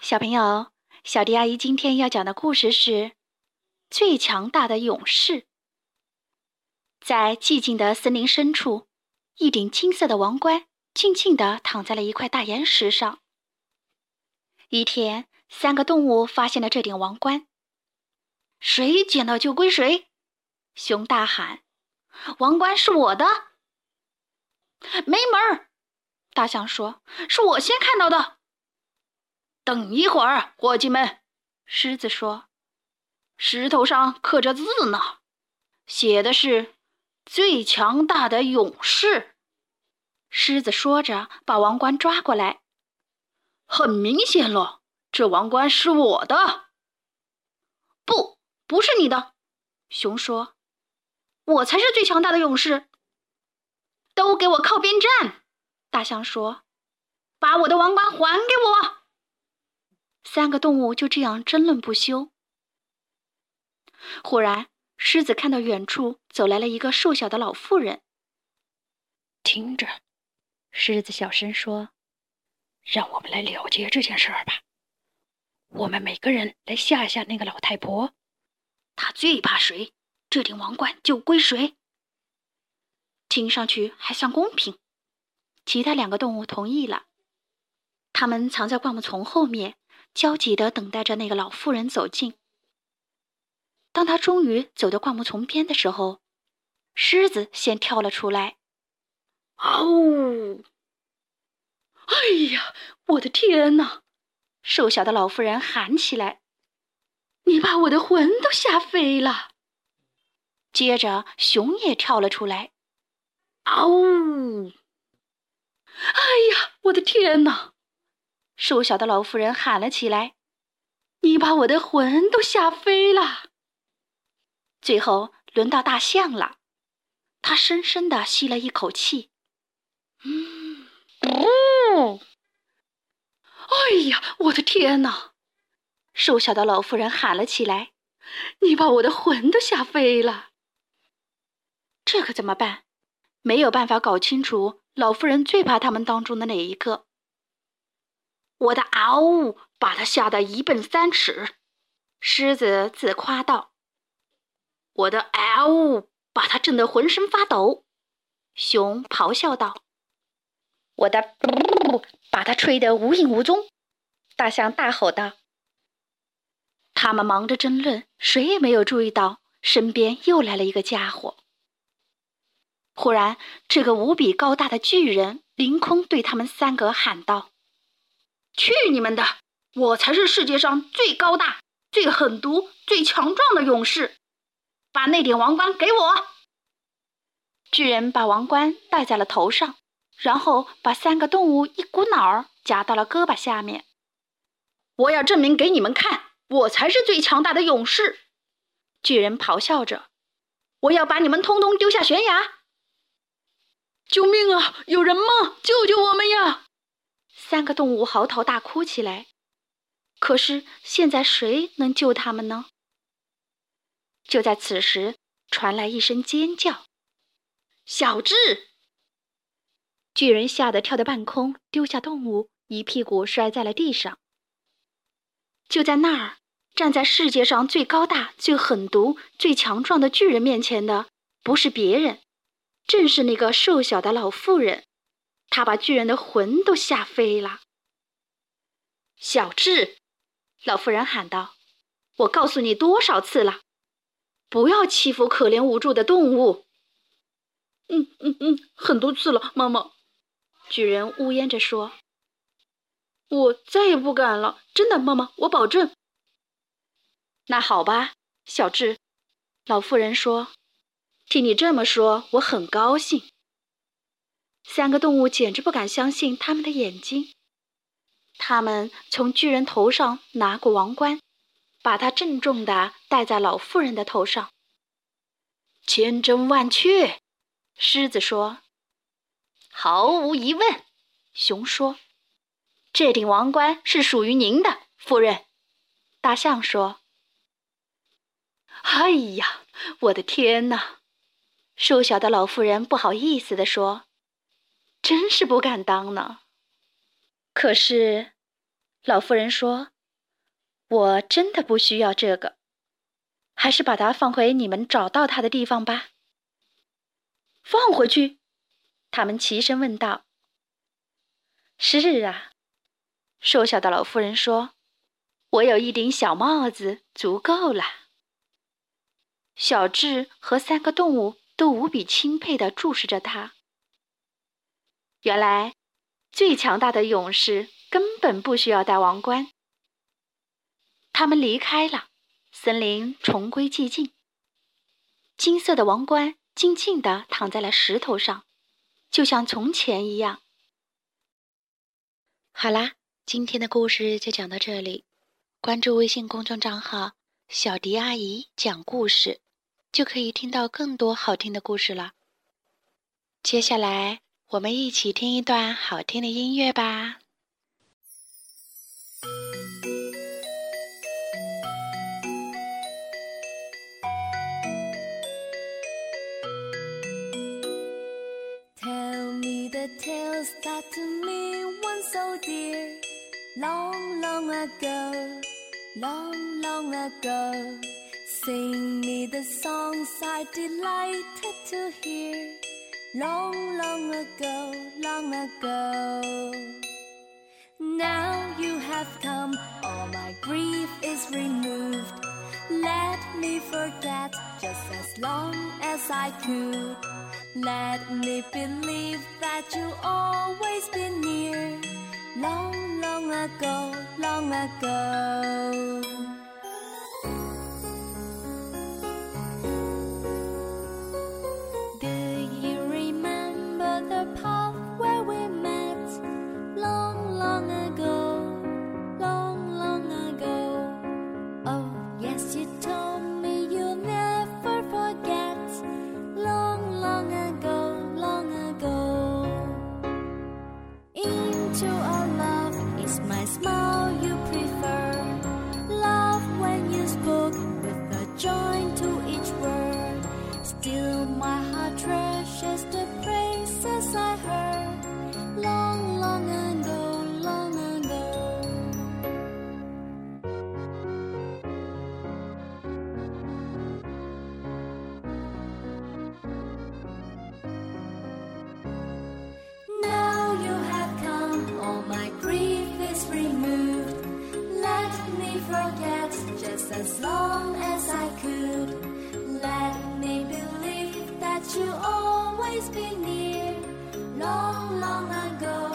小朋友，小迪阿姨今天要讲的故事是《最强大的勇士》。在寂静的森林深处，一顶金色的王冠静静地躺在了一块大岩石上。一天，三个动物发现了这顶王冠，谁捡到就归谁。熊大喊：“王冠是我的！”没门儿！大象说：“是我先看到的。”等一会儿，伙计们，狮子说：“石头上刻着字呢，写的是‘最强大的勇士’。”狮子说着，把王冠抓过来。很明显了，这王冠是我的。不，不是你的。熊说：“我才是最强大的勇士。”都给我靠边站！大象说：“把我的王冠还给我！”三个动物就这样争论不休。忽然，狮子看到远处走来了一个瘦小的老妇人。听着，狮子小声说：“让我们来了结这件事儿吧。我们每个人来吓吓那个老太婆，她最怕谁，这顶王冠就归谁。听上去还算公平。”其他两个动物同意了。他们藏在灌木丛后面。焦急地等待着那个老妇人走近。当他终于走到灌木丛边的时候，狮子先跳了出来。“嗷呜！”“哎呀，我的天哪！”瘦小的老妇人喊起来，“你把我的魂都吓飞了。”接着，熊也跳了出来。“嗷呜！”“哎呀，我的天哪！”瘦小的老妇人喊了起来：“你把我的魂都吓飞了！”最后轮到大象了，他深深的吸了一口气，“嗯，哦，哎呀，我的天哪！”瘦小的老妇人喊了起来：“你把我的魂都吓飞了！”这可怎么办？没有办法搞清楚老妇人最怕他们当中的哪一个。我的嗷呜，把他吓得一奔三尺。狮子自夸道：“我的嗷呜，把他震得浑身发抖。”熊咆哮道：“我的噗，把他吹得无影无踪。”大象大吼道：“他们忙着争论，谁也没有注意到身边又来了一个家伙。”忽然，这个无比高大的巨人凌空对他们三个喊道。去你们的！我才是世界上最高大、最狠毒、最强壮的勇士！把那顶王冠给我！巨人把王冠戴在了头上，然后把三个动物一股脑儿夹到了胳膊下面。我要证明给你们看，我才是最强大的勇士！巨人咆哮着：“我要把你们通通丢下悬崖！”救命啊！有人吗？救救我们呀！三个动物嚎啕大哭起来，可是现在谁能救他们呢？就在此时，传来一声尖叫：“小智！”巨人吓得跳到半空，丢下动物，一屁股摔在了地上。就在那儿，站在世界上最高大、最狠毒、最强壮的巨人面前的，不是别人，正是那个瘦小的老妇人。他把巨人的魂都吓飞了。小智，老妇人喊道：“我告诉你多少次了，不要欺负可怜无助的动物。”“嗯嗯嗯，很多次了，妈妈。”巨人呜咽着说：“我再也不敢了，真的，妈妈，我保证。”那好吧，小智，老妇人说：“听你这么说，我很高兴。”三个动物简直不敢相信他们的眼睛。他们从巨人头上拿过王冠，把它郑重地戴在老妇人的头上。千真万确，狮子说。毫无疑问，熊说。这顶王冠是属于您的，夫人。大象说。哎呀，我的天哪！瘦小的老妇人不好意思地说。真是不敢当呢。可是，老妇人说：“我真的不需要这个，还是把它放回你们找到它的地方吧。”放回去？他们齐声问道。“是啊。”瘦小的老妇人说：“我有一顶小帽子，足够了。”小智和三个动物都无比钦佩地注视着他。原来，最强大的勇士根本不需要戴王冠。他们离开了，森林重归寂静。金色的王冠静静地躺在了石头上，就像从前一样。好啦，今天的故事就讲到这里。关注微信公众账号“小迪阿姨讲故事”。就可以听到更多好听的故事了。接下来，我们一起听一段好听的音乐吧。Tell me the tales that to me once so dear, long, long ago, long, long ago. Sing me the songs I delighted to hear long, long ago, long ago. Now you have come, all my grief is removed. Let me forget just as long as I could. Let me believe that you always been near. Long, long ago, long ago. 就爱 long as I could. Let me believe that you always be near. Long, long ago,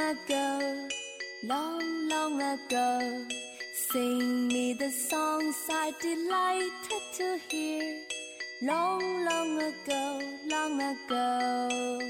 ago, long, long ago. Sing me the songs I delighted to hear, long, long ago, long ago.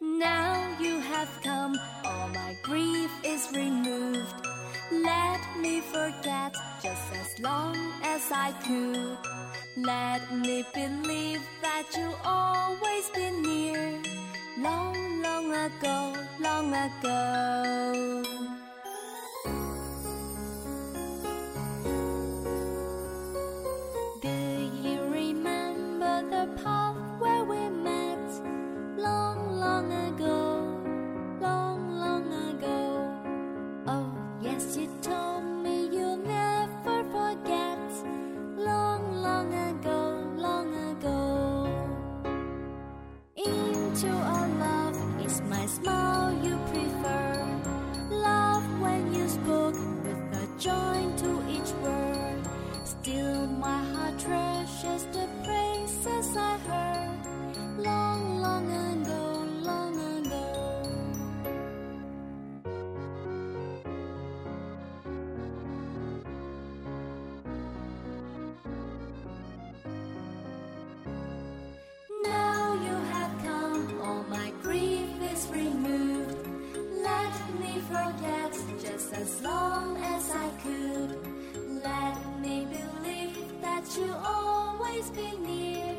Now you have come, all my grief is removed. Let me forget just as long as I could. Let me believe that you'll always been near. Long, long ago, long ago. 给你，